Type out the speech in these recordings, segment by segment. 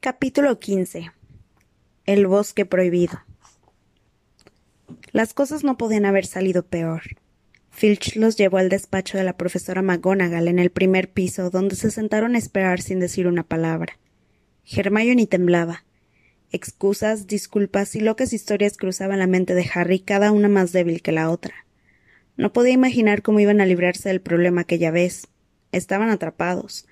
Capítulo 15 El bosque prohibido Las cosas no podían haber salido peor. Filch los llevó al despacho de la profesora McGonagall en el primer piso, donde se sentaron a esperar sin decir una palabra. Hermione temblaba. Excusas, disculpas y locas historias cruzaban la mente de Harry, cada una más débil que la otra. No podía imaginar cómo iban a librarse del problema aquella vez. Estaban atrapados.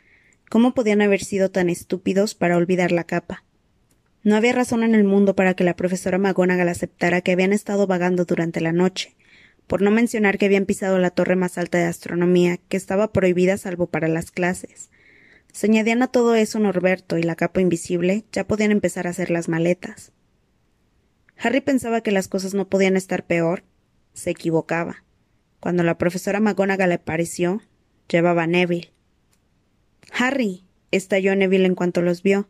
¿Cómo podían haber sido tan estúpidos para olvidar la capa? No había razón en el mundo para que la profesora McGonagall aceptara que habían estado vagando durante la noche, por no mencionar que habían pisado la torre más alta de astronomía, que estaba prohibida salvo para las clases. Se añadían a todo eso Norberto y la capa invisible, ya podían empezar a hacer las maletas. Harry pensaba que las cosas no podían estar peor. Se equivocaba. Cuando la profesora McGonagall apareció, llevaba Neville. Harry, estalló Neville en cuanto los vio.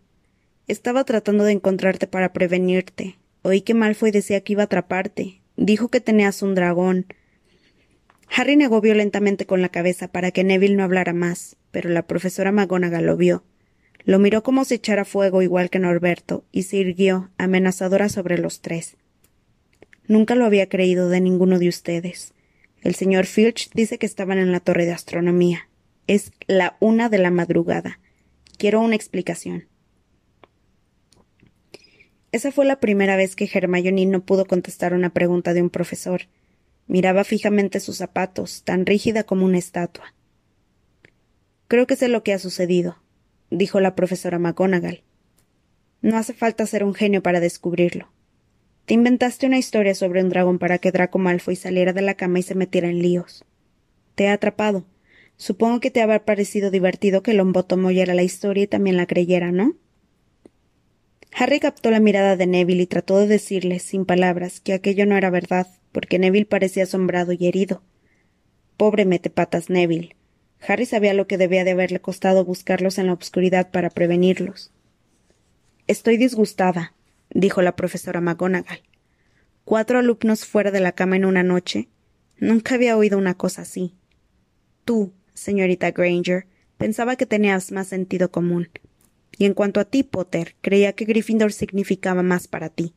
Estaba tratando de encontrarte para prevenirte. Oí que Malfoy decía que iba a atraparte. Dijo que tenías un dragón. Harry negó violentamente con la cabeza para que Neville no hablara más, pero la profesora McGonagall lo vio. Lo miró como si echara fuego igual que Norberto, y se irguió, amenazadora sobre los tres. Nunca lo había creído de ninguno de ustedes. El señor Filch dice que estaban en la torre de astronomía. Es la una de la madrugada. Quiero una explicación. Esa fue la primera vez que Hermione no pudo contestar una pregunta de un profesor. Miraba fijamente sus zapatos, tan rígida como una estatua. Creo que sé lo que ha sucedido, dijo la profesora McGonagall. No hace falta ser un genio para descubrirlo. Te inventaste una historia sobre un dragón para que Draco Malfoy saliera de la cama y se metiera en líos. Te ha atrapado. Supongo que te habrá parecido divertido que Longbottom oyera la historia y también la creyera, ¿no? Harry captó la mirada de Neville y trató de decirle, sin palabras, que aquello no era verdad, porque Neville parecía asombrado y herido. Pobre metepatas Neville. Harry sabía lo que debía de haberle costado buscarlos en la obscuridad para prevenirlos. Estoy disgustada, dijo la profesora McGonagall. Cuatro alumnos fuera de la cama en una noche. Nunca había oído una cosa así. Tú, señorita Granger, pensaba que tenías más sentido común. Y en cuanto a ti, Potter, creía que Gryffindor significaba más para ti.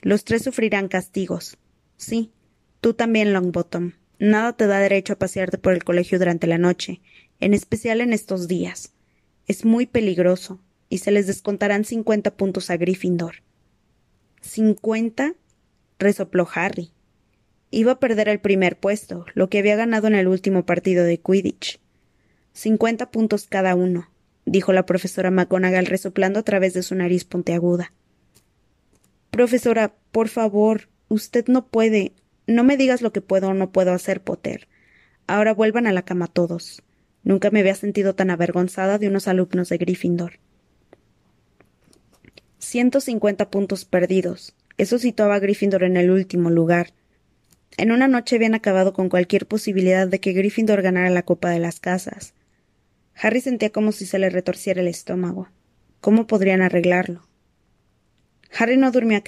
Los tres sufrirán castigos. Sí, tú también, Longbottom. Nada te da derecho a pasearte por el colegio durante la noche, en especial en estos días. Es muy peligroso, y se les descontarán cincuenta puntos a Gryffindor. ¿Cincuenta? resopló Harry. Iba a perder el primer puesto, lo que había ganado en el último partido de Quidditch. Cincuenta puntos cada uno, dijo la profesora McGonagall resoplando a través de su nariz puntiaguda. Profesora, por favor, usted no puede. No me digas lo que puedo o no puedo hacer, Potter. Ahora vuelvan a la cama todos. Nunca me había sentido tan avergonzada de unos alumnos de Gryffindor. Ciento cincuenta puntos perdidos. Eso situaba a Gryffindor en el último lugar. En una noche habían acabado con cualquier posibilidad de que Gryffindor ganara la Copa de las Casas. Harry sentía como si se le retorciera el estómago. ¿Cómo podrían arreglarlo? Harry no durmió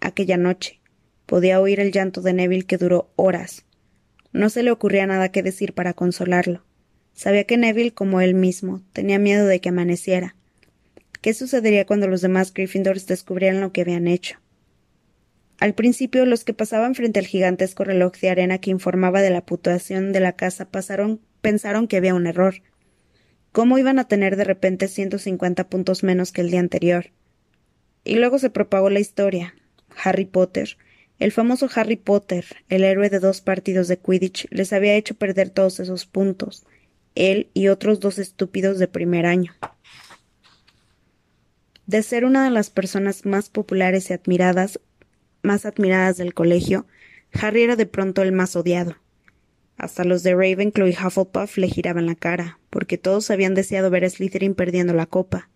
aquella noche. Podía oír el llanto de Neville que duró horas. No se le ocurría nada que decir para consolarlo. Sabía que Neville, como él mismo, tenía miedo de que amaneciera. ¿Qué sucedería cuando los demás Gryffindors descubrieran lo que habían hecho? Al principio, los que pasaban frente al gigantesco reloj de arena que informaba de la puntuación de la casa pasaron, pensaron que había un error. ¿Cómo iban a tener de repente ciento cincuenta puntos menos que el día anterior? Y luego se propagó la historia. Harry Potter, el famoso Harry Potter, el héroe de dos partidos de Quidditch, les había hecho perder todos esos puntos, él y otros dos estúpidos de primer año. De ser una de las personas más populares y admiradas, más admiradas del colegio, Harry era de pronto el más odiado. Hasta los de Ravenclaw y Hufflepuff le giraban la cara, porque todos habían deseado ver a Slytherin perdiendo la copa.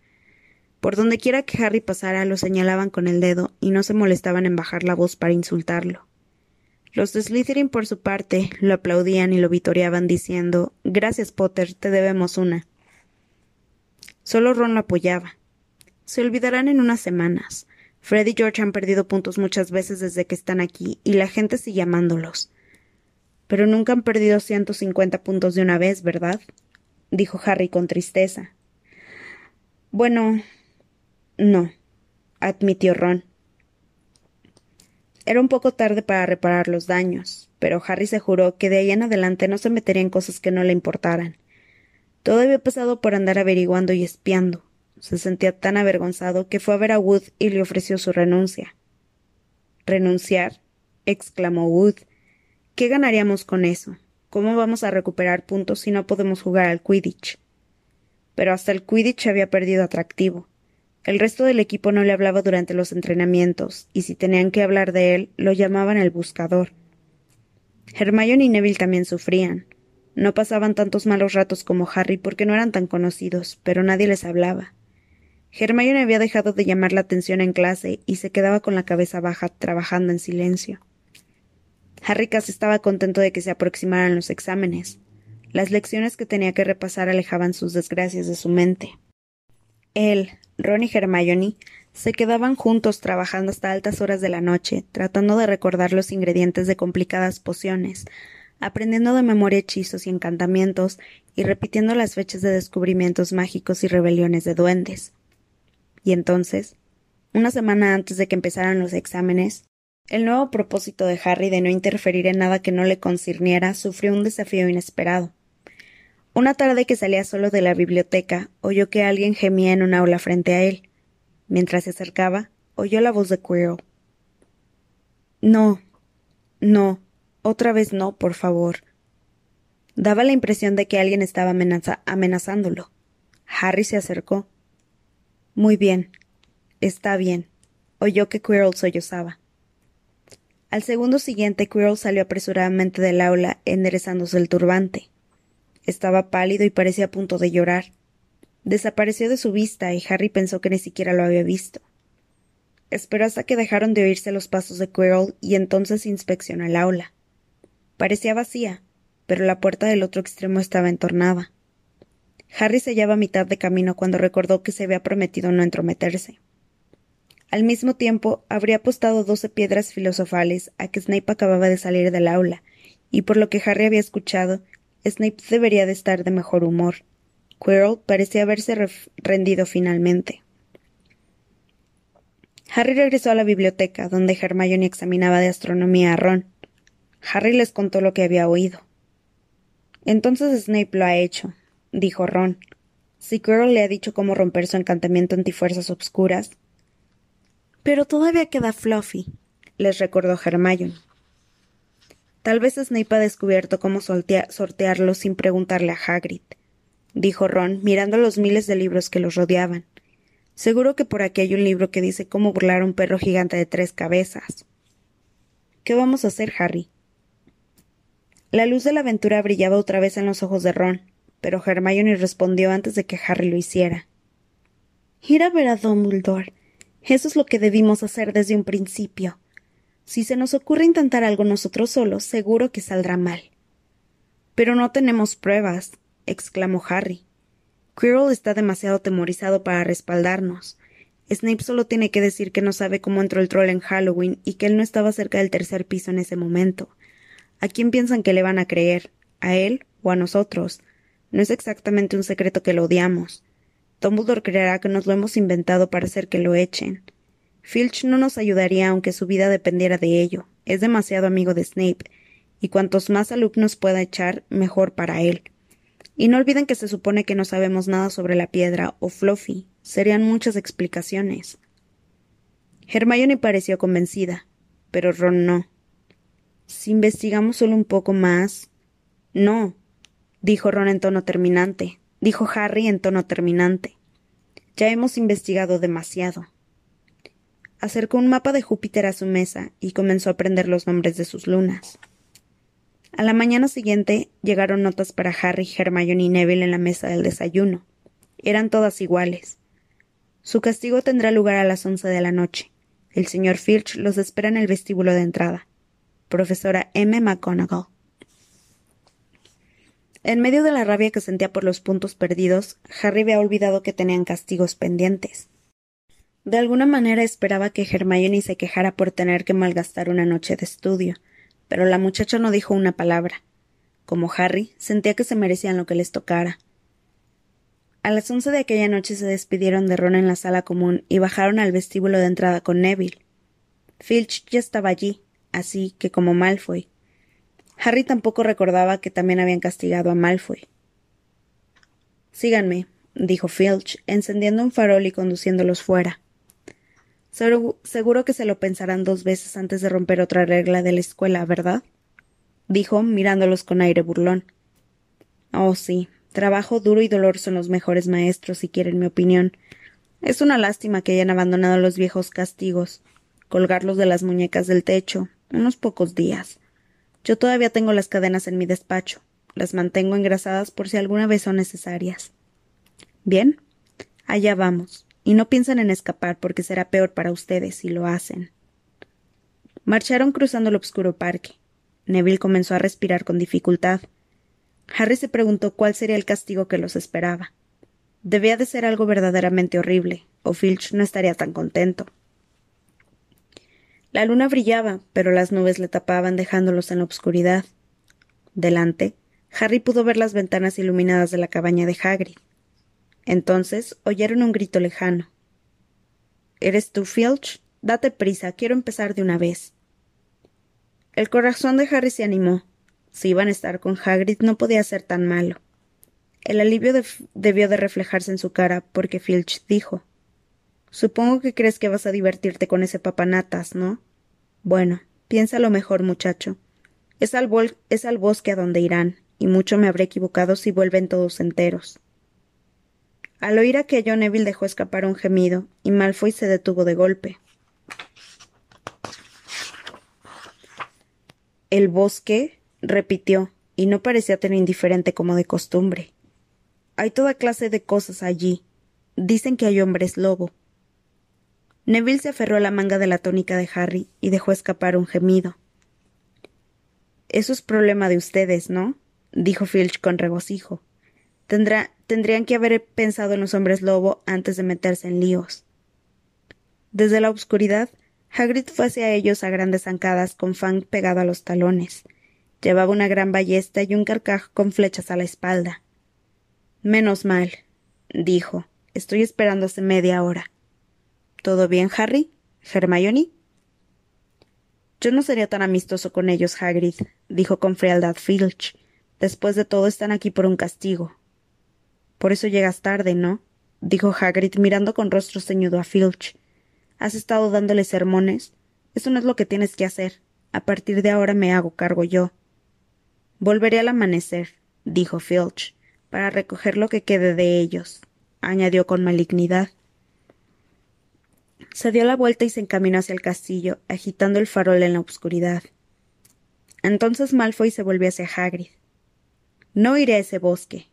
Por donde quiera que Harry pasara lo señalaban con el dedo y no se molestaban en bajar la voz para insultarlo. Los de Slytherin, por su parte, lo aplaudían y lo vitoreaban diciendo Gracias, Potter, te debemos una. Solo Ron lo apoyaba. Se olvidarán en unas semanas. Fred y George han perdido puntos muchas veces desde que están aquí, y la gente sigue amándolos. Pero nunca han perdido ciento cincuenta puntos de una vez, ¿verdad? dijo Harry con tristeza. Bueno, No, admitió Ron. Era un poco tarde para reparar los daños, pero Harry se juró que de ahí en adelante no se metería en cosas que no le importaran. Todo había pasado por andar averiguando y espiando. Se sentía tan avergonzado que fue a ver a Wood y le ofreció su renuncia. ¿Renunciar? exclamó Wood. ¿Qué ganaríamos con eso? ¿Cómo vamos a recuperar puntos si no podemos jugar al Quidditch? Pero hasta el Quidditch había perdido atractivo. El resto del equipo no le hablaba durante los entrenamientos, y si tenían que hablar de él, lo llamaban el buscador. Hermione y Neville también sufrían. No pasaban tantos malos ratos como Harry porque no eran tan conocidos, pero nadie les hablaba. Hermione había dejado de llamar la atención en clase y se quedaba con la cabeza baja trabajando en silencio. Harry casi estaba contento de que se aproximaran los exámenes. Las lecciones que tenía que repasar alejaban sus desgracias de su mente. Él, Ron y Hermione se quedaban juntos trabajando hasta altas horas de la noche, tratando de recordar los ingredientes de complicadas pociones, aprendiendo de memoria hechizos y encantamientos y repitiendo las fechas de descubrimientos mágicos y rebeliones de duendes. Y entonces, una semana antes de que empezaran los exámenes, el nuevo propósito de Harry de no interferir en nada que no le concirniera sufrió un desafío inesperado. Una tarde que salía solo de la biblioteca, oyó que alguien gemía en un aula frente a él. Mientras se acercaba, oyó la voz de Quirrell. No, no, otra vez no, por favor. Daba la impresión de que alguien estaba amenazándolo. Harry se acercó. Muy bien, está bien. Oyó que Quirrell sollozaba. Al segundo siguiente, Quirrell salió apresuradamente del aula, enderezándose el turbante. Estaba pálido y parecía a punto de llorar. Desapareció de su vista y Harry pensó que ni siquiera lo había visto. Esperó hasta que dejaron de oírse los pasos de Quirrell y entonces inspeccionó el aula. Parecía vacía, pero la puerta del otro extremo estaba entornada. Harry se hallaba a mitad de camino cuando recordó que se había prometido no entrometerse. Al mismo tiempo, habría apostado doce piedras filosofales a que Snape acababa de salir del aula, y por lo que Harry había escuchado, Snape debería de estar de mejor humor. Quirrell parecía haberse rendido finalmente. Harry regresó a la biblioteca, donde Hermione examinaba de astronomía a Ron. Harry les contó lo que había oído. Entonces Snape lo ha hecho, dijo Ron. Si Quirrell le ha dicho cómo romper su encantamiento antifuerzas obscuras. Pero todavía queda Fluffy, les recordó Hermione. Tal vez Snape ha descubierto cómo sortearlo sin preguntarle a Hagrid, dijo Ron, mirando los miles de libros que los rodeaban. Seguro que por aquí hay un libro que dice cómo burlar a un perro gigante de tres cabezas. ¿Qué vamos a hacer, Harry? La luz de la aventura brillaba otra vez en los ojos de Ron, pero Hermione respondió antes de que Harry lo hiciera. Ir a ver a Dumbledore. Eso es lo que debimos hacer desde un principio. Si se nos ocurre intentar algo nosotros solos, seguro que saldrá mal. Pero no tenemos pruebas, exclamó Harry. Quirrell está demasiado temorizado para respaldarnos. Snape solo tiene que decir que no sabe cómo entró el troll en Halloween y que él no estaba cerca del tercer piso en ese momento. ¿A quién piensan que le van a creer? ¿A él o a nosotros? No es exactamente un secreto que lo odiamos. Dumbledore creerá que nos lo hemos inventado para hacer que lo echen. Filch no nos ayudaría aunque su vida dependiera de ello. Es demasiado amigo de Snape, y cuantos más alumnos pueda echar, mejor para él. Y no olviden que se supone que no sabemos nada sobre la piedra o Fluffy. Serían muchas explicaciones. Hermione pareció convencida, pero Ron no. Si investigamos solo un poco más. No, dijo Ron en tono terminante, dijo Harry en tono terminante. Ya hemos investigado demasiado acercó un mapa de Júpiter a su mesa y comenzó a aprender los nombres de sus lunas. A la mañana siguiente llegaron notas para Harry, Hermione y Neville en la mesa del desayuno. Eran todas iguales. Su castigo tendrá lugar a las once de la noche. El señor Filch los espera en el vestíbulo de entrada. Profesora M. McGonagall. En medio de la rabia que sentía por los puntos perdidos, Harry había olvidado que tenían castigos pendientes. De alguna manera esperaba que Hermione se quejara por tener que malgastar una noche de estudio, pero la muchacha no dijo una palabra. Como Harry, sentía que se merecían lo que les tocara. A las once de aquella noche se despidieron de Ron en la sala común y bajaron al vestíbulo de entrada con Neville. Filch ya estaba allí, así que como Malfoy. Harry tampoco recordaba que también habían castigado a Malfoy. Síganme, dijo Filch, encendiendo un farol y conduciéndolos fuera. Seguro que se lo pensarán dos veces antes de romper otra regla de la escuela, ¿verdad? dijo, mirándolos con aire burlón. Oh, sí, trabajo duro y dolor son los mejores maestros, si quieren mi opinión. Es una lástima que hayan abandonado los viejos castigos, colgarlos de las muñecas del techo, unos pocos días. Yo todavía tengo las cadenas en mi despacho. Las mantengo engrasadas por si alguna vez son necesarias. Bien, allá vamos. Y no piensan en escapar porque será peor para ustedes si lo hacen. Marcharon cruzando el oscuro parque. Neville comenzó a respirar con dificultad. Harry se preguntó cuál sería el castigo que los esperaba. Debía de ser algo verdaderamente horrible, o Filch no estaría tan contento. La luna brillaba, pero las nubes le tapaban dejándolos en la oscuridad. Delante, Harry pudo ver las ventanas iluminadas de la cabaña de Hagrid. Entonces oyeron un grito lejano. ¿Eres tú, Filch? Date prisa, quiero empezar de una vez. El corazón de Harry se animó. Si iban a estar con Hagrid no podía ser tan malo. El alivio debió de reflejarse en su cara, porque Filch dijo Supongo que crees que vas a divertirte con ese papanatas, ¿no? Bueno, piénsalo mejor, muchacho. Es al, es al bosque a donde irán, y mucho me habré equivocado si vuelven todos enteros. Al oír aquello, Neville dejó escapar un gemido, y Malfoy se detuvo de golpe. El bosque, repitió, y no parecía tan indiferente como de costumbre. Hay toda clase de cosas allí. Dicen que hay hombres lobo. Neville se aferró a la manga de la tónica de Harry y dejó escapar un gemido. Eso es problema de ustedes, ¿no? dijo Filch con regocijo. Tendrá, tendrían que haber pensado en los hombres lobo antes de meterse en líos. Desde la oscuridad, Hagrid fue hacia ellos a grandes zancadas con Fang pegado a los talones. Llevaba una gran ballesta y un carcaj con flechas a la espalda. Menos mal, dijo. Estoy esperando hace media hora. ¿Todo bien, Harry? ¿Hermione? Yo no sería tan amistoso con ellos, Hagrid, dijo con frialdad Filch. Después de todo están aquí por un castigo. Por eso llegas tarde, ¿no? dijo Hagrid mirando con rostro ceñudo a Filch. ¿Has estado dándole sermones? Eso no es lo que tienes que hacer. A partir de ahora me hago cargo yo. Volveré al amanecer, dijo Filch, para recoger lo que quede de ellos, añadió con malignidad. Se dio la vuelta y se encaminó hacia el castillo, agitando el farol en la oscuridad. Entonces Malfoy se volvió hacia Hagrid. No iré a ese bosque,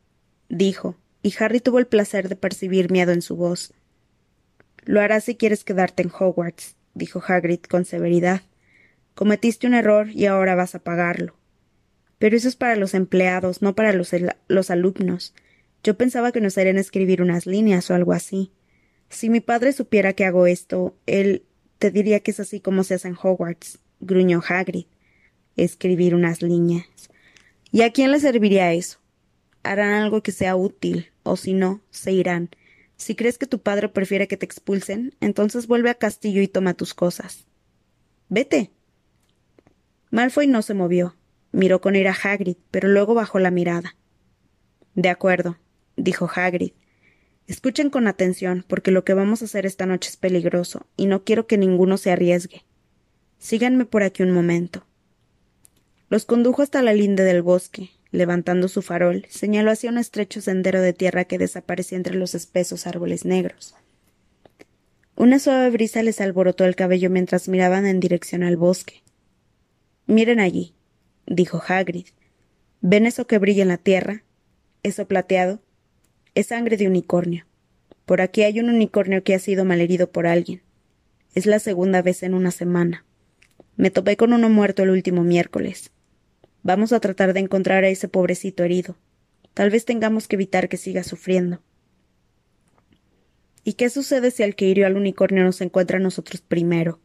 dijo, y Harry tuvo el placer de percibir miedo en su voz. Lo harás si quieres quedarte en Hogwarts, dijo Hagrid con severidad. Cometiste un error y ahora vas a pagarlo. Pero eso es para los empleados, no para los, los alumnos. Yo pensaba que nos harían escribir unas líneas o algo así. Si mi padre supiera que hago esto, él te diría que es así como se hace en Hogwarts, gruñó Hagrid. Escribir unas líneas. ¿Y a quién le serviría eso? Harán algo que sea útil, o si no, se irán. Si crees que tu padre prefiere que te expulsen, entonces vuelve a Castillo y toma tus cosas. Vete. Malfoy no se movió. Miró con ira a Hagrid, pero luego bajó la mirada. De acuerdo, dijo Hagrid. Escuchen con atención, porque lo que vamos a hacer esta noche es peligroso, y no quiero que ninguno se arriesgue. Síganme por aquí un momento. Los condujo hasta la linde del bosque, Levantando su farol, señaló hacia un estrecho sendero de tierra que desaparecía entre los espesos árboles negros. Una suave brisa les alborotó el cabello mientras miraban en dirección al bosque. Miren allí, dijo Hagrid. ¿Ven eso que brilla en la tierra? ¿Eso plateado? Es sangre de unicornio. Por aquí hay un unicornio que ha sido malherido por alguien. Es la segunda vez en una semana. Me topé con uno muerto el último miércoles. Vamos a tratar de encontrar a ese pobrecito herido. Tal vez tengamos que evitar que siga sufriendo. ¿Y qué sucede si al que hirió al unicornio nos encuentra a nosotros primero?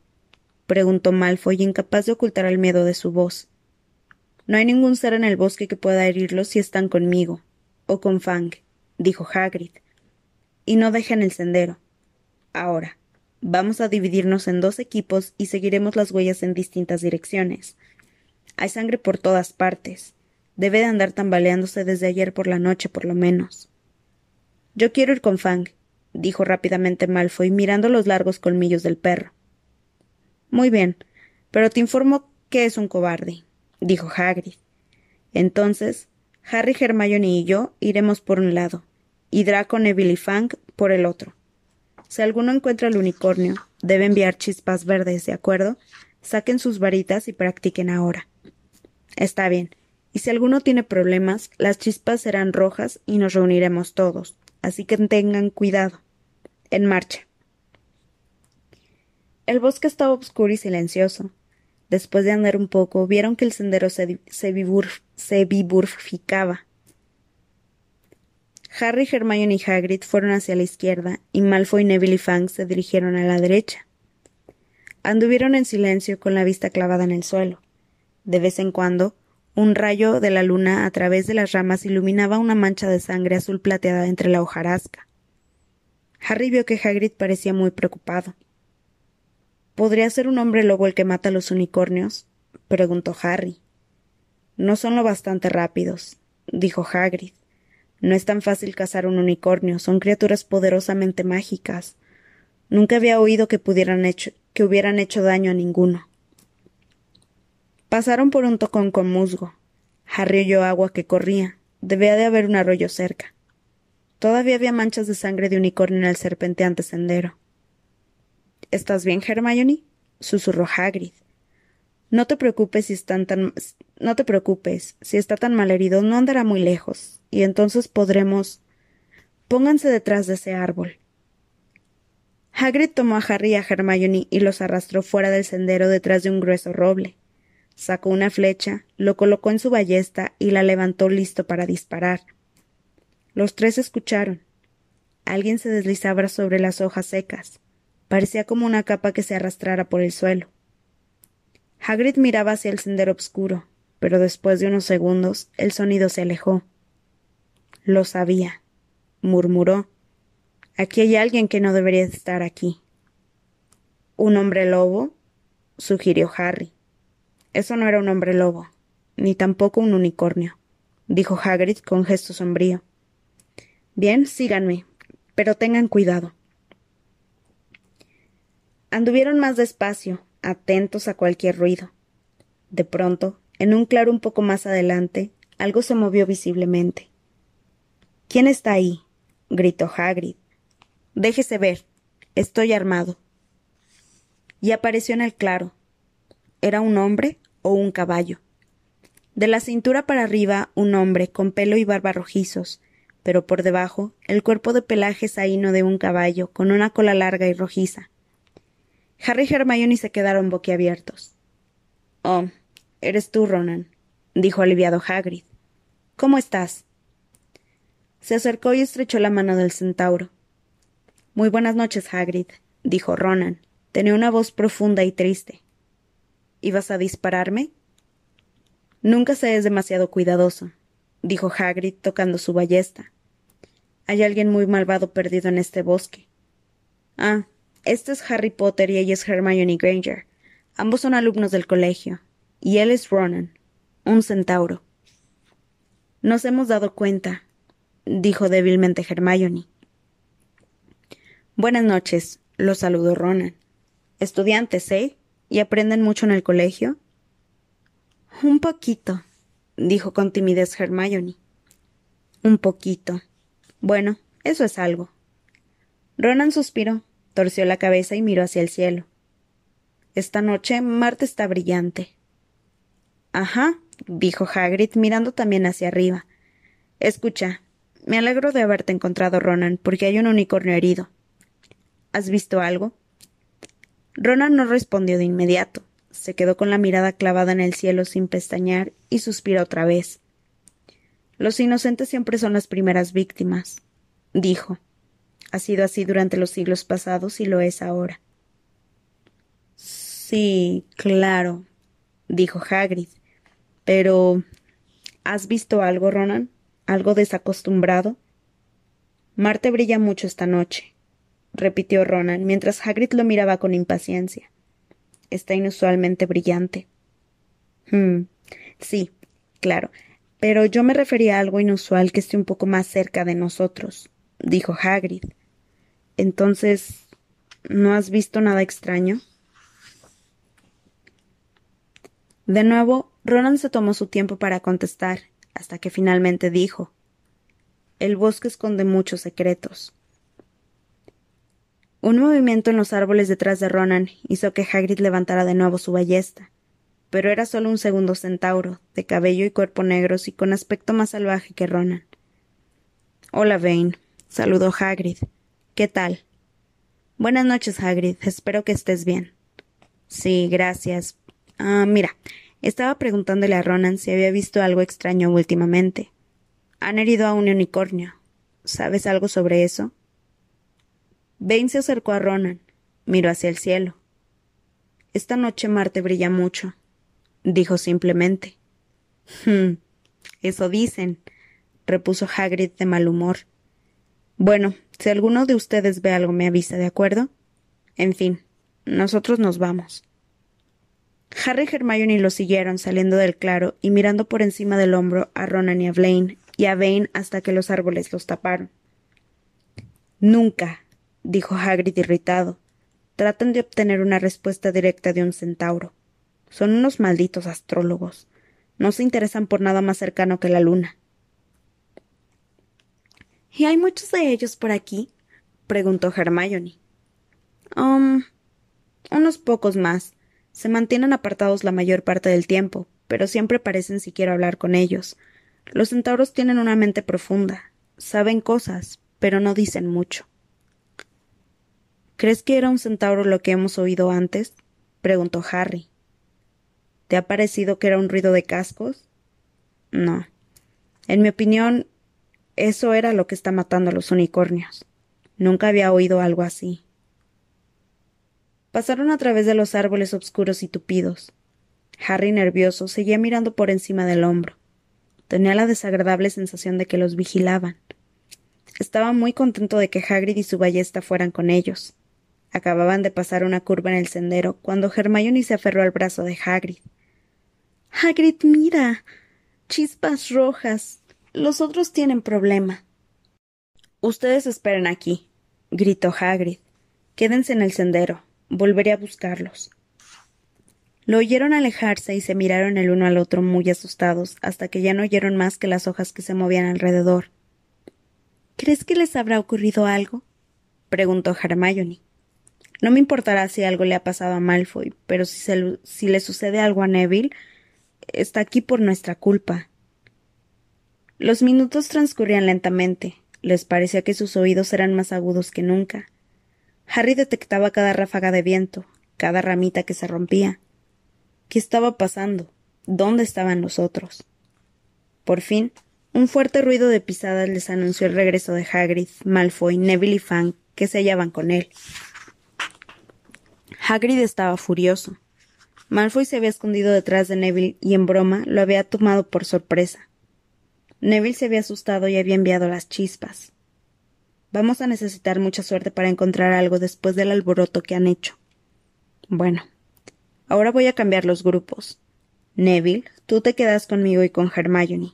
preguntó Malfoy, incapaz de ocultar el miedo de su voz. No hay ningún ser en el bosque que pueda herirlos si están conmigo, o con Fang, dijo Hagrid, y no dejen el sendero. Ahora, vamos a dividirnos en dos equipos y seguiremos las huellas en distintas direcciones. Hay sangre por todas partes. Debe de andar tambaleándose desde ayer por la noche, por lo menos. Yo quiero ir con Fang, dijo rápidamente Malfoy, mirando los largos colmillos del perro. Muy bien, pero te informo que es un cobarde, dijo Hagrid. Entonces, Harry, Hermione y yo iremos por un lado, y Draco, Neville y Fang por el otro. Si alguno encuentra el unicornio, debe enviar chispas verdes, ¿de acuerdo? Saquen sus varitas y practiquen ahora. Está bien. Y si alguno tiene problemas, las chispas serán rojas y nos reuniremos todos. Así que tengan cuidado. En marcha. El bosque estaba oscuro y silencioso. Después de andar un poco, vieron que el sendero se, se, Harry, Hermione y Hagrid fueron hacia la izquierda y Malfoy, Neville y Fang se dirigieron a la derecha. Anduvieron en silencio con la vista clavada en el suelo. De vez en cuando, un rayo de la luna a través de las ramas iluminaba una mancha de sangre azul plateada entre la hojarasca. Harry vio que Hagrid parecía muy preocupado. ¿Podría ser un hombre lobo el que mata a los unicornios? preguntó Harry. No son lo bastante rápidos, dijo Hagrid. No es tan fácil cazar un unicornio, son criaturas poderosamente mágicas. Nunca había oído que pudieran hecho, que hubieran hecho daño a ninguno. Pasaron por un tocón con musgo. Harry oyó agua que corría. Debía de haber un arroyo cerca. Todavía había manchas de sangre de unicornio en el serpenteante sendero. ¿Estás bien, Hermione? susurró Hagrid. No te preocupes si están tan no te preocupes, si está tan mal herido no andará muy lejos, y entonces podremos Pónganse detrás de ese árbol. Hagrid tomó a Harry y a Hermione y los arrastró fuera del sendero detrás de un grueso roble. Sacó una flecha, lo colocó en su ballesta y la levantó listo para disparar. Los tres escucharon. Alguien se deslizaba sobre las hojas secas. Parecía como una capa que se arrastrara por el suelo. Hagrid miraba hacia el sendero oscuro, pero después de unos segundos el sonido se alejó. Lo sabía, murmuró. Aquí hay alguien que no debería estar aquí. ¿Un hombre lobo? sugirió Harry. Eso no era un hombre lobo, ni tampoco un unicornio, dijo Hagrid con gesto sombrío. Bien, síganme, pero tengan cuidado. Anduvieron más despacio, atentos a cualquier ruido. De pronto, en un claro un poco más adelante, algo se movió visiblemente. ¿Quién está ahí? gritó Hagrid. Déjese ver. Estoy armado. Y apareció en el claro. Era un hombre o un caballo. De la cintura para arriba un hombre con pelo y barba rojizos, pero por debajo el cuerpo de pelaje saíno de un caballo con una cola larga y rojiza. Harry y Hermione se quedaron boquiabiertos. Oh, eres tú, Ronan, dijo aliviado Hagrid. ¿Cómo estás? Se acercó y estrechó la mano del centauro. Muy buenas noches, Hagrid, dijo Ronan. Tenía una voz profunda y triste. ¿Ibas a dispararme? Nunca se es demasiado cuidadoso, dijo Hagrid tocando su ballesta. Hay alguien muy malvado perdido en este bosque. Ah, este es Harry Potter y ella es Hermione Granger. Ambos son alumnos del colegio. Y él es Ronan, un centauro. Nos hemos dado cuenta, dijo débilmente Hermione. Buenas noches, lo saludó Ronan. Estudiantes, ¿eh? ¿Y aprenden mucho en el colegio? Un poquito, dijo con timidez Hermione. Un poquito. Bueno, eso es algo. Ronan suspiró, torció la cabeza y miró hacia el cielo. Esta noche Marte está brillante. Ajá, dijo Hagrid mirando también hacia arriba. Escucha, me alegro de haberte encontrado, Ronan, porque hay un unicornio herido. ¿Has visto algo? Ronan no respondió de inmediato. Se quedó con la mirada clavada en el cielo sin pestañear y suspiró otra vez. Los inocentes siempre son las primeras víctimas, dijo. Ha sido así durante los siglos pasados y lo es ahora. Sí, claro, dijo Hagrid. Pero. ¿Has visto algo, Ronan? ¿Algo desacostumbrado? Marte brilla mucho esta noche, repitió Ronan, mientras Hagrid lo miraba con impaciencia. Está inusualmente brillante. Hmm. Sí, claro. Pero yo me refería a algo inusual que esté un poco más cerca de nosotros, dijo Hagrid. Entonces, ¿no has visto nada extraño? De nuevo, Ronan se tomó su tiempo para contestar, hasta que finalmente dijo El bosque esconde muchos secretos. Un movimiento en los árboles detrás de Ronan hizo que Hagrid levantara de nuevo su ballesta, pero era solo un segundo centauro, de cabello y cuerpo negros y con aspecto más salvaje que Ronan. Hola, Vane, saludó Hagrid. ¿Qué tal? Buenas noches, Hagrid. Espero que estés bien. Sí, gracias. Ah, mira, estaba preguntándole a Ronan si había visto algo extraño últimamente. Han herido a un unicornio. ¿Sabes algo sobre eso? Bane se acercó a Ronan, miró hacia el cielo. Esta noche Marte brilla mucho, dijo simplemente. Hmm, eso dicen, repuso Hagrid de mal humor. Bueno, si alguno de ustedes ve algo me avisa, ¿de acuerdo? En fin, nosotros nos vamos. Harry y Hermione lo siguieron saliendo del claro y mirando por encima del hombro a Ronan y a Blaine y a Vane hasta que los árboles los taparon. Nunca, dijo Hagrid irritado. Tratan de obtener una respuesta directa de un centauro. Son unos malditos astrólogos. No se interesan por nada más cercano que la luna. ¿Y hay muchos de ellos por aquí? preguntó Hermione. Um, unos pocos más. Se mantienen apartados la mayor parte del tiempo, pero siempre parecen siquiera hablar con ellos. Los centauros tienen una mente profunda. Saben cosas, pero no dicen mucho. ¿Crees que era un centauro lo que hemos oído antes? preguntó Harry. ¿Te ha parecido que era un ruido de cascos? No. En mi opinión, eso era lo que está matando a los unicornios. Nunca había oído algo así. Pasaron a través de los árboles oscuros y tupidos. Harry, nervioso, seguía mirando por encima del hombro. Tenía la desagradable sensación de que los vigilaban. Estaba muy contento de que Hagrid y su ballesta fueran con ellos. Acababan de pasar una curva en el sendero cuando Hermione se aferró al brazo de Hagrid. Hagrid, mira. Chispas rojas. Los otros tienen problema. Ustedes esperen aquí, gritó Hagrid. Quédense en el sendero. Volveré a buscarlos. Lo oyeron alejarse y se miraron el uno al otro muy asustados hasta que ya no oyeron más que las hojas que se movían alrededor. ¿Crees que les habrá ocurrido algo? preguntó Hermione. No me importará si algo le ha pasado a Malfoy, pero si, si le sucede algo a Neville, está aquí por nuestra culpa. Los minutos transcurrían lentamente. Les parecía que sus oídos eran más agudos que nunca. Harry detectaba cada ráfaga de viento, cada ramita que se rompía. ¿Qué estaba pasando? ¿Dónde estaban los otros? Por fin, un fuerte ruido de pisadas les anunció el regreso de Hagrid, Malfoy, Neville y Fang, que se hallaban con él. Hagrid estaba furioso. Malfoy se había escondido detrás de Neville y en broma lo había tomado por sorpresa. Neville se había asustado y había enviado las chispas. Vamos a necesitar mucha suerte para encontrar algo después del alboroto que han hecho. Bueno, ahora voy a cambiar los grupos. Neville, tú te quedas conmigo y con Hermione.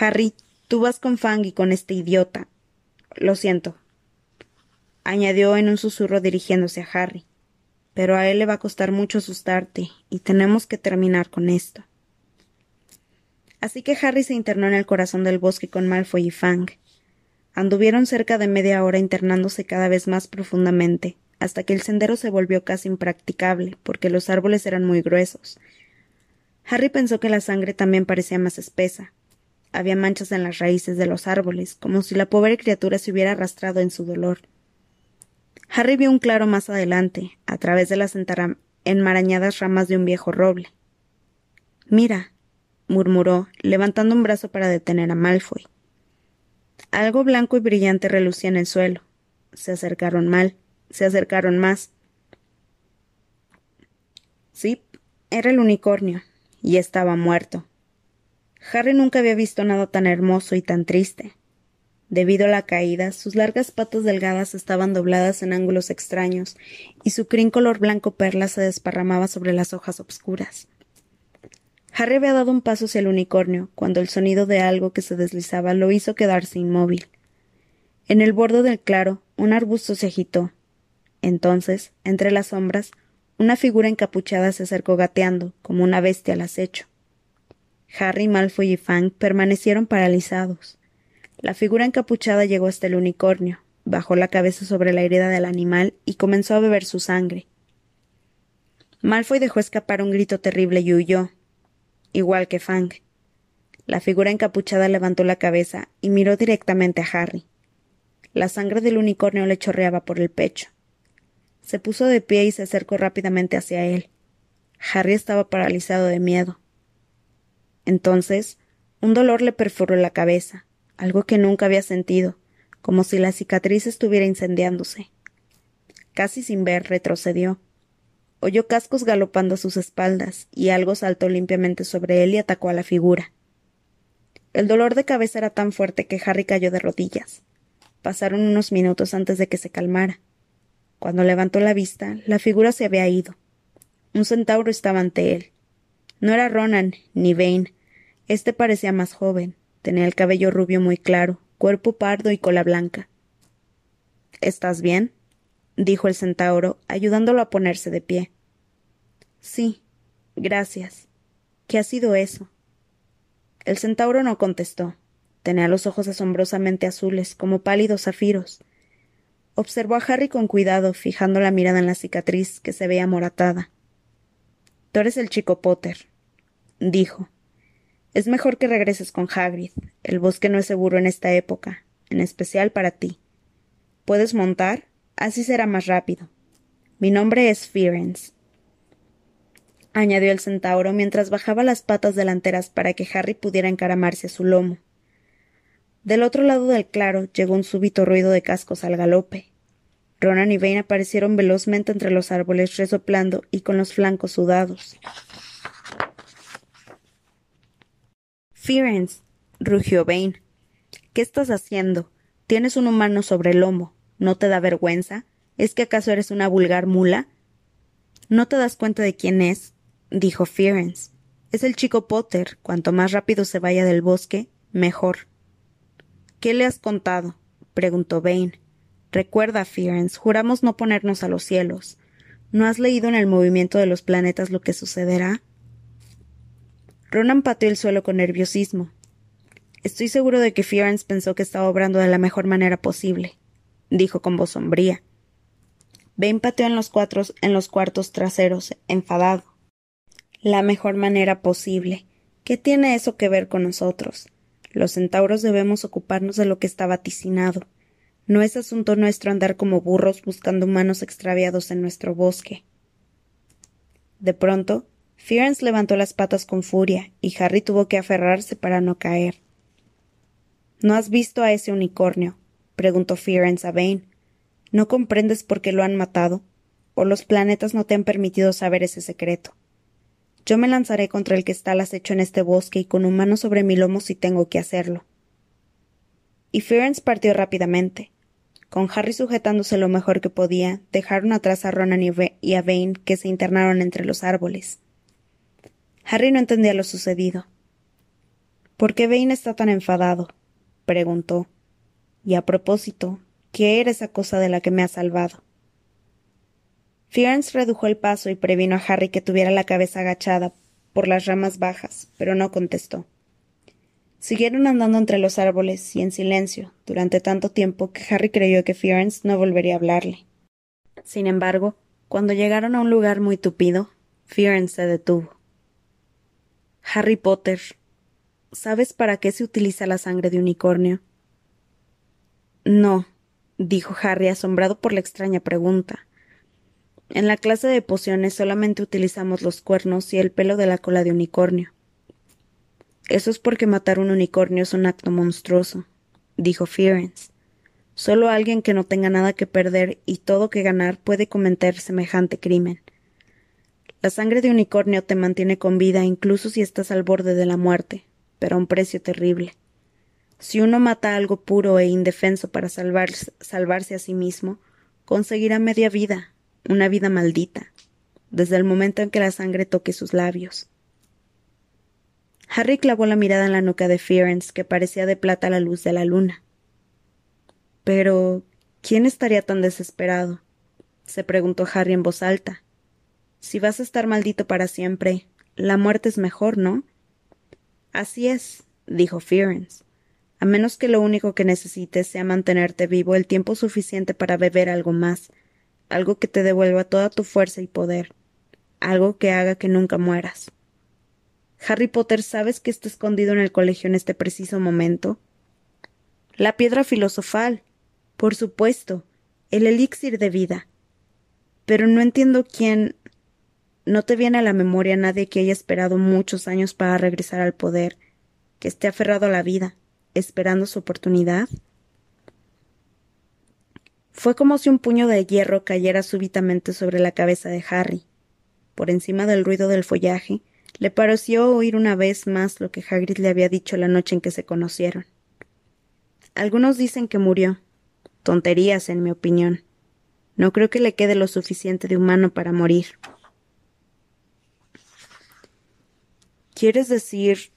Harry, tú vas con Fang y con este idiota. Lo siento, añadió en un susurro dirigiéndose a Harry pero a él le va a costar mucho asustarte, y tenemos que terminar con esto. Así que Harry se internó en el corazón del bosque con Malfoy y Fang. Anduvieron cerca de media hora internándose cada vez más profundamente, hasta que el sendero se volvió casi impracticable, porque los árboles eran muy gruesos. Harry pensó que la sangre también parecía más espesa. Había manchas en las raíces de los árboles, como si la pobre criatura se hubiera arrastrado en su dolor. Harry vio un claro más adelante, a través de las enmarañadas ramas de un viejo roble. Mira, murmuró, levantando un brazo para detener a Malfoy. Algo blanco y brillante relucía en el suelo. Se acercaron mal, se acercaron más. Sí, era el unicornio, y estaba muerto. Harry nunca había visto nada tan hermoso y tan triste. Debido a la caída, sus largas patas delgadas estaban dobladas en ángulos extraños, y su crin color blanco perla se desparramaba sobre las hojas obscuras. Harry había dado un paso hacia el unicornio, cuando el sonido de algo que se deslizaba lo hizo quedarse inmóvil. En el borde del claro, un arbusto se agitó. Entonces, entre las sombras, una figura encapuchada se acercó gateando, como una bestia al acecho. Harry, Malfoy y Fang permanecieron paralizados. La figura encapuchada llegó hasta el unicornio, bajó la cabeza sobre la herida del animal y comenzó a beber su sangre. Malfoy dejó escapar un grito terrible y huyó, igual que Fang. La figura encapuchada levantó la cabeza y miró directamente a Harry. La sangre del unicornio le chorreaba por el pecho. Se puso de pie y se acercó rápidamente hacia él. Harry estaba paralizado de miedo. Entonces, un dolor le perforó la cabeza algo que nunca había sentido, como si la cicatriz estuviera incendiándose. Casi sin ver, retrocedió. Oyó cascos galopando a sus espaldas, y algo saltó limpiamente sobre él y atacó a la figura. El dolor de cabeza era tan fuerte que Harry cayó de rodillas. Pasaron unos minutos antes de que se calmara. Cuando levantó la vista, la figura se había ido. Un centauro estaba ante él. No era Ronan ni Vane. Este parecía más joven, Tenía el cabello rubio muy claro, cuerpo pardo y cola blanca. ¿Estás bien? Dijo el centauro, ayudándolo a ponerse de pie. Sí, gracias. ¿Qué ha sido eso? El centauro no contestó. Tenía los ojos asombrosamente azules, como pálidos zafiros. Observó a Harry con cuidado, fijando la mirada en la cicatriz, que se veía moratada. Tú eres el chico Potter, dijo. Es mejor que regreses con Hagrid. El bosque no es seguro en esta época, en especial para ti. ¿Puedes montar? Así será más rápido. Mi nombre es Fearens. añadió el centauro mientras bajaba las patas delanteras para que Harry pudiera encaramarse a su lomo. Del otro lado del claro llegó un súbito ruido de cascos al galope. Ronan y Vane aparecieron velozmente entre los árboles resoplando y con los flancos sudados. Fearens, rugió Vane. ¿Qué estás haciendo? Tienes un humano sobre el lomo. ¿No te da vergüenza? ¿Es que acaso eres una vulgar mula? ¿No te das cuenta de quién es? dijo Fearens. Es el chico Potter. Cuanto más rápido se vaya del bosque, mejor. ¿Qué le has contado? preguntó Vane. Recuerda, Fearens, juramos no ponernos a los cielos. ¿No has leído en el movimiento de los planetas lo que sucederá? Ronan pateó el suelo con nerviosismo. Estoy seguro de que Fiorens pensó que estaba obrando de la mejor manera posible, dijo con voz sombría. Ben pateó en los, en los cuartos traseros, enfadado. La mejor manera posible. ¿Qué tiene eso que ver con nosotros? Los centauros debemos ocuparnos de lo que está vaticinado. No es asunto nuestro andar como burros buscando humanos extraviados en nuestro bosque. De pronto, Fearns levantó las patas con furia, y Harry tuvo que aferrarse para no caer. ¿No has visto a ese unicornio? Preguntó Fearns a Vane. ¿No comprendes por qué lo han matado? ¿O los planetas no te han permitido saber ese secreto? Yo me lanzaré contra el que está al acecho en este bosque y con un mano sobre mi lomo si tengo que hacerlo. Y Fearns partió rápidamente. Con Harry sujetándose lo mejor que podía, dejaron atrás a Ronan y a Vane, que se internaron entre los árboles. Harry no entendía lo sucedido. ¿Por qué Vane está tan enfadado? preguntó. Y a propósito, ¿qué era esa cosa de la que me ha salvado? Fearns redujo el paso y previno a Harry que tuviera la cabeza agachada por las ramas bajas, pero no contestó. Siguieron andando entre los árboles y en silencio durante tanto tiempo que Harry creyó que Fearns no volvería a hablarle. Sin embargo, cuando llegaron a un lugar muy tupido, Fearns se detuvo. Harry Potter, ¿sabes para qué se utiliza la sangre de unicornio? No, dijo Harry asombrado por la extraña pregunta. En la clase de pociones solamente utilizamos los cuernos y el pelo de la cola de unicornio. Eso es porque matar un unicornio es un acto monstruoso, dijo Fearens. Solo alguien que no tenga nada que perder y todo que ganar puede cometer semejante crimen. La sangre de unicornio te mantiene con vida incluso si estás al borde de la muerte, pero a un precio terrible. Si uno mata algo puro e indefenso para salvarse a sí mismo, conseguirá media vida, una vida maldita, desde el momento en que la sangre toque sus labios. Harry clavó la mirada en la nuca de Fearens, que parecía de plata a la luz de la luna. Pero, ¿quién estaría tan desesperado? se preguntó Harry en voz alta. Si vas a estar maldito para siempre, la muerte es mejor, ¿no? Así es, dijo Fearens. A menos que lo único que necesites sea mantenerte vivo el tiempo suficiente para beber algo más, algo que te devuelva toda tu fuerza y poder, algo que haga que nunca mueras. Harry Potter, ¿sabes que está escondido en el colegio en este preciso momento? La piedra filosofal. Por supuesto. El elixir de vida. Pero no entiendo quién. ¿No te viene a la memoria nadie que haya esperado muchos años para regresar al poder, que esté aferrado a la vida, esperando su oportunidad? Fue como si un puño de hierro cayera súbitamente sobre la cabeza de Harry. Por encima del ruido del follaje, le pareció oír una vez más lo que Hagrid le había dicho la noche en que se conocieron. Algunos dicen que murió. Tonterías, en mi opinión. No creo que le quede lo suficiente de humano para morir. ¿Quieres decir?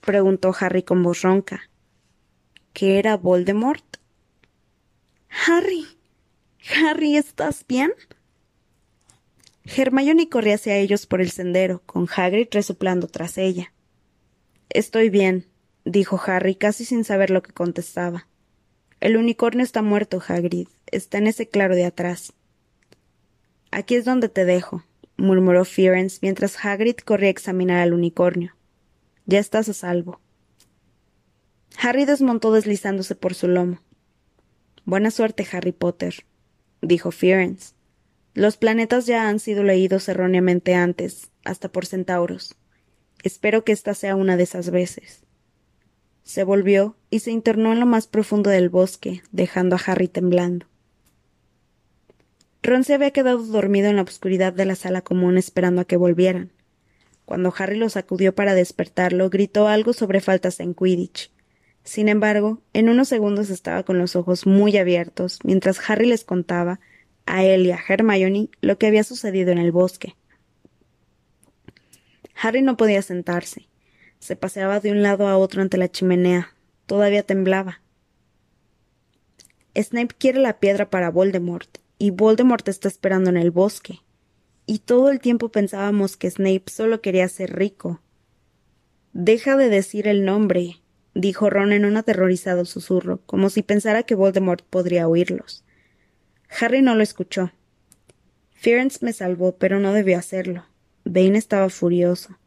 preguntó Harry con voz ronca. ¿Que era Voldemort? Harry. Harry, ¿estás bien? Hermione corría hacia ellos por el sendero, con Hagrid resoplando tras ella. Estoy bien, dijo Harry, casi sin saber lo que contestaba. El unicornio está muerto, Hagrid. Está en ese claro de atrás. Aquí es donde te dejo, murmuró Fearens mientras Hagrid corría a examinar al unicornio. Ya estás a salvo. Harry desmontó deslizándose por su lomo. Buena suerte, Harry Potter, dijo Fearens. Los planetas ya han sido leídos erróneamente antes, hasta por centauros. Espero que esta sea una de esas veces. Se volvió y se internó en lo más profundo del bosque, dejando a Harry temblando. Ron se había quedado dormido en la oscuridad de la sala común esperando a que volvieran. Cuando Harry lo sacudió para despertarlo, gritó algo sobre faltas en Quidditch. Sin embargo, en unos segundos estaba con los ojos muy abiertos, mientras Harry les contaba a él y a Hermione lo que había sucedido en el bosque. Harry no podía sentarse. Se paseaba de un lado a otro ante la chimenea. Todavía temblaba. Snape quiere la piedra para Voldemort, y Voldemort está esperando en el bosque. Y todo el tiempo pensábamos que Snape solo quería ser rico. Deja de decir el nombre, dijo Ron en un aterrorizado susurro, como si pensara que Voldemort podría oírlos. Harry no lo escuchó. Fearens me salvó, pero no debió hacerlo. Bane estaba furioso.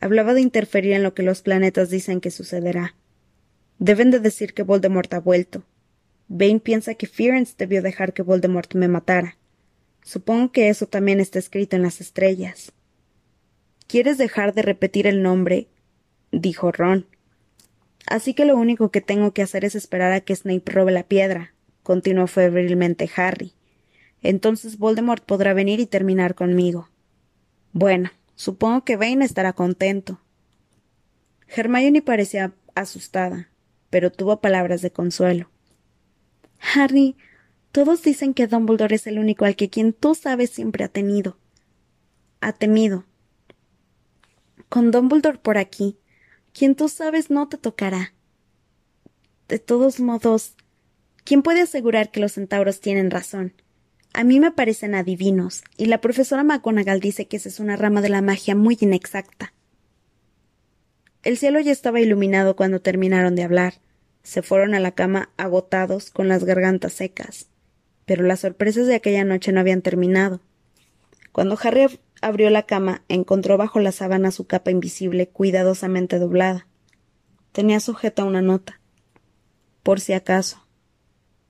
Hablaba de interferir en lo que los planetas dicen que sucederá. Deben de decir que Voldemort ha vuelto. Bane piensa que Fearens debió dejar que Voldemort me matara. Supongo que eso también está escrito en las estrellas. ¿Quieres dejar de repetir el nombre? dijo Ron. Así que lo único que tengo que hacer es esperar a que Snape robe la piedra, continuó febrilmente Harry. Entonces Voldemort podrá venir y terminar conmigo. Bueno, supongo que Vane estará contento. Hermione parecía asustada, pero tuvo palabras de consuelo. Harry, todos dicen que Dumbledore es el único al que quien tú sabes siempre ha tenido. Ha temido. Con Dumbledore por aquí, quien tú sabes no te tocará. De todos modos, ¿Quién puede asegurar que los centauros tienen razón? A mí me parecen adivinos, y la profesora McGonagall dice que esa es una rama de la magia muy inexacta. El cielo ya estaba iluminado cuando terminaron de hablar. Se fueron a la cama agotados, con las gargantas secas. Pero las sorpresas de aquella noche no habían terminado. Cuando Harry abrió la cama, encontró bajo la sábana su capa invisible cuidadosamente doblada. Tenía sujeta una nota. Por si acaso.